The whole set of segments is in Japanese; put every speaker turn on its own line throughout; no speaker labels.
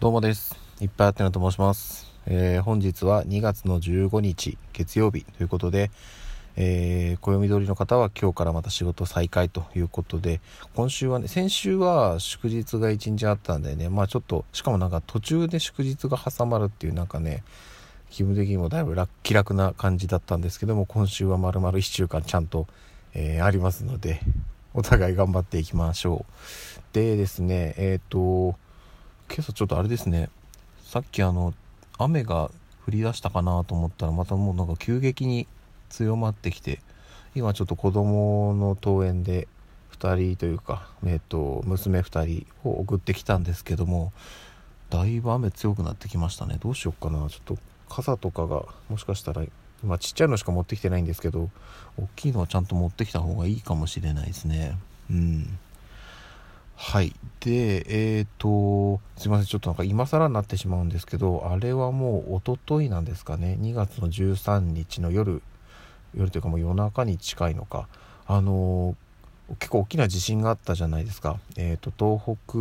どうもです。いっぱいあってなと申します。えー、本日は2月の15日月曜日ということで、えー、暦通りの方は今日からまた仕事再開ということで、今週はね、先週は祝日が1日あったんでね、まあちょっと、しかもなんか途中で祝日が挟まるっていうなんかね、気分的にもだいぶ気楽な感じだったんですけども、今週は丸々1週間ちゃんと、えー、ありますので、お互い頑張っていきましょう。でですね、えっ、と、今朝ちょっとあれですね。さっきあの雨が降り出したかなと思ったらまたもうなんか急激に強まってきて今ちょっと子供の登園で2人というか、えっと、娘2人を送ってきたんですけどもだいぶ雨強くなってきましたね。どうしようかな。ちょっと傘とかがもしかしたら今ちっちゃいのしか持ってきてないんですけど大きいのはちゃんと持ってきた方がいいかもしれないですね。うん。はい。で、えっ、ー、と、すいません、ちょっとなんか今更になってしまうんですけど、あれはもうおとといなんですかね、2月の13日の夜、夜というかもう夜中に近いのか、あの結構大きな地震があったじゃないですか。えっ、ー、と、東北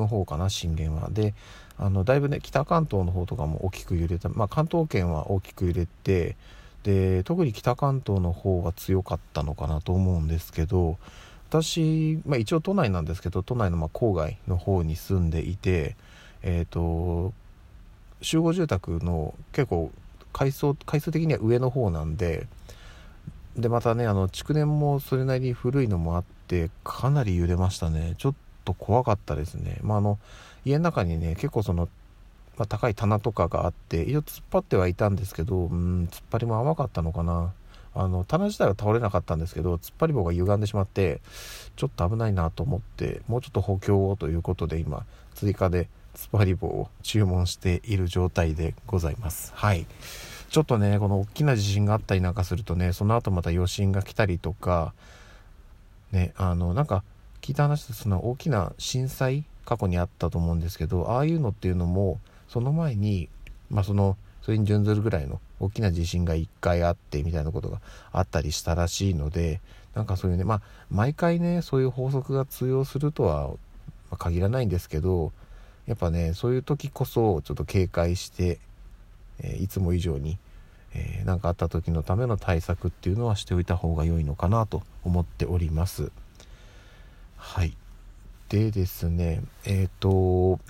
の方かな、震源は。で、あの、だいぶね、北関東の方とかも大きく揺れた、まあ、関東圏は大きく揺れて、で、特に北関東の方が強かったのかなと思うんですけど、私、まあ、一応都内なんですけど都内のま郊外の方に住んでいて、えーと、集合住宅の結構階層階数的には上の方なんででまたねあの築年もそれなりに古いのもあってかなり揺れましたね。ちょっと怖かったですね、まあ、あの家の中にね結構その、まあ、高い棚とかがあって一応突っ張ってはいたんですけどうん突っ張りも甘かったのかな。あの棚自体は倒れなかったんですけど突っ張り棒が歪んでしまってちょっと危ないなと思ってもうちょっと補強をということで今追加で突っ張り棒を注文している状態でございます。はい。ちょっとねこの大きな地震があったりなんかするとねその後また余震が来たりとかねあのなんか聞いた話でその大きな震災過去にあったと思うんですけどああいうのっていうのもその前にまあそのそれに準ずるぐらいの大きな地震が1回あってみたいなことがあったりしたらしいのでなんかそういうねまあ毎回ねそういう法則が通用するとは限らないんですけどやっぱねそういう時こそちょっと警戒して、え、いつも以上にえー、かあった時のための対策っていうのはしておいた方が良いのかなと思っております。はい。でですねえっ、ー、と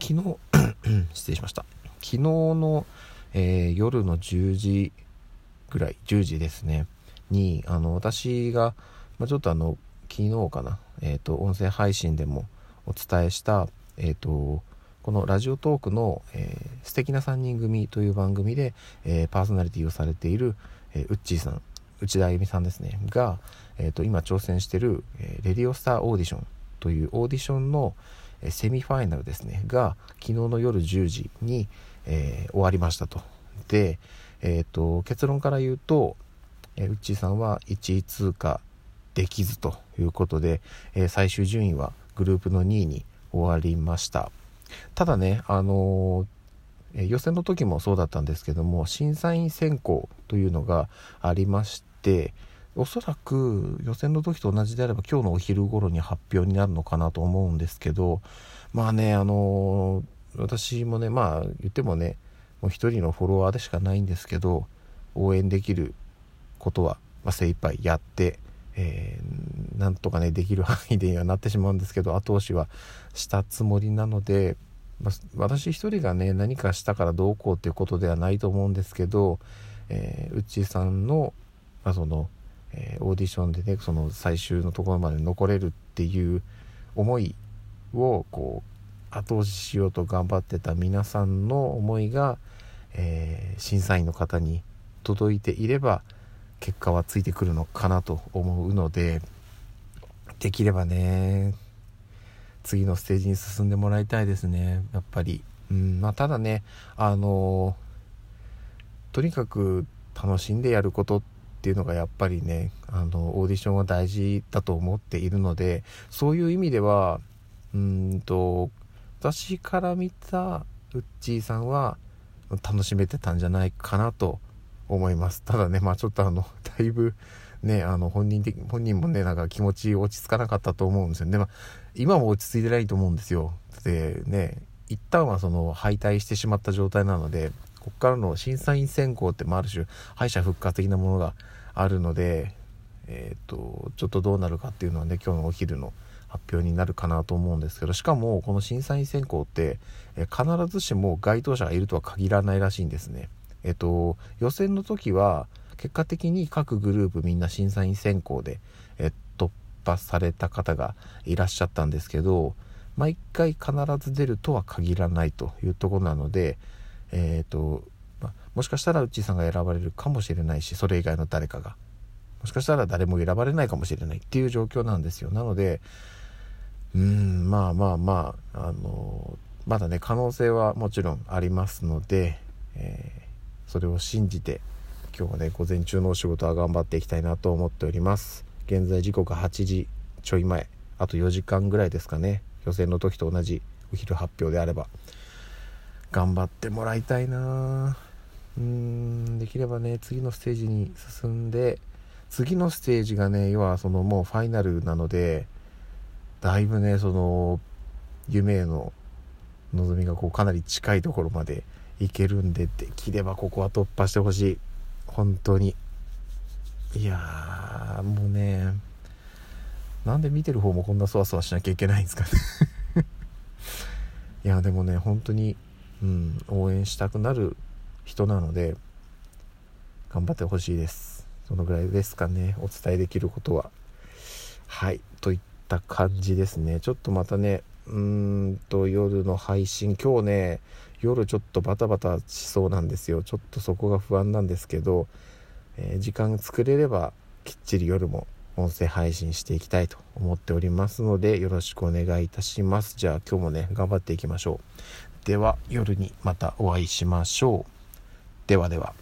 昨日 失礼しました。昨日の、えー、夜の10時ぐらい10時ですね。にあの私が、ちょっとあの昨日かな、えーと、音声配信でもお伝えした、えーと、このラジオトークの、えー、素敵な3人組という番組で、えー、パーソナリティをされている、えー、ウッチーさん内田あゆみさんですね。が、えーと、今挑戦してる、えレディオスターオーディションというオーディションの、セミファイナルですねが昨日の夜10時に、えー、終わりましたと。で、えーと、結論から言うと、えー、ウッチーさんは1位通過できずということで、えー、最終順位はグループの2位に終わりましたただね、あのー、予選の時もそうだったんですけども審査員選考というのがありましておそらく予選の時と同じであれば今日のお昼頃に発表になるのかなと思うんですけどまあねあの私もねまあ言ってもねもう一人のフォロワーでしかないんですけど応援できることは、まあ、精一杯やって、えー、なんとかねできる範囲でにはなってしまうんですけど後押しはしたつもりなので、まあ、私一人がね何かしたからどうこうっていうことではないと思うんですけど、えー、うちさんの,、まあ、その、えー、オーディションでねその最終のところまで残れるっていう思いをこう後押ししようと頑張ってた皆さんの思いが、えー、審査員の方に届いていれば結果はついてくるのかなと思うのでできればね次のステージに進んでもらいたいですね。やっぱり。うんまあただねあのとにかく楽しんでやることていうのがやっぱりねあのオーディションは大事だと思っているのでそういう意味ではうんと私から見たウッチーさんは楽しめてたんじゃないかなと思います。ただねまあちょっとあのだいぶね、あの本人的本人もねなんか気持ち落ち着かなかったと思うんですよね、まあ、今も落ち着いてないと思うんですよ。でね一旦はその敗退してしまった状態なのでここからの審査員選考って、まあ、る種敗者復活的なものがあるので、えーと、ちょっとどうなるかっていうのはね今日のお昼の発表になるかなと思うんですけどしかもこの審査員選考って、え必ずしも該当者がいるとは限らないらしいんですね。えっ、と予選の時は結果的に各グループみんな審査員選考で、え突破された方がいらっしゃったんですけど毎回必ず出るとは限らないというところなので、えーとまもしかしたらウッチーさんが選ばれるかもしれないしそれ以外の誰かが。もしかしたら誰も選ばれないかもしれないっていう状況なんですよ。なのでうんまあまあまああのまだね可能性はもちろんありますので、えー、それを信じて今日はね午前中のお仕事は頑張っていきたいなと思っております。現在時刻8時ちょい前。あと4時間ぐらいですかね。予選の時と同じお昼発表であれば。頑張ってもらいたいな。うーんできればね次のステージに進んで次のステージがね要はそのもうファイナルなのでだいぶねその夢への望みがこうかなり近いところまでいけるんでできればここは突破してほしい。本当に。いやーもうねなんで見てる方もこんなそわそわしなきゃいけないんですかね。いやでもね本当にうん応援したくなる人なので頑張ってほしいです。そのぐらいですかね。お伝えできることは。はい。といった感じですね。ちょっとまたねうーんと夜の配信。今日ね夜ちょっとバタバタしそうなんですよ。ちょっとそこが不安なんですけど、えー、時間作れればきっちり夜も音声配信していきたいと思っておりますのでよろしくお願いいたします。じゃあ今日もね頑張っていきましょう。では夜にまたお会いしましょう。ではでは。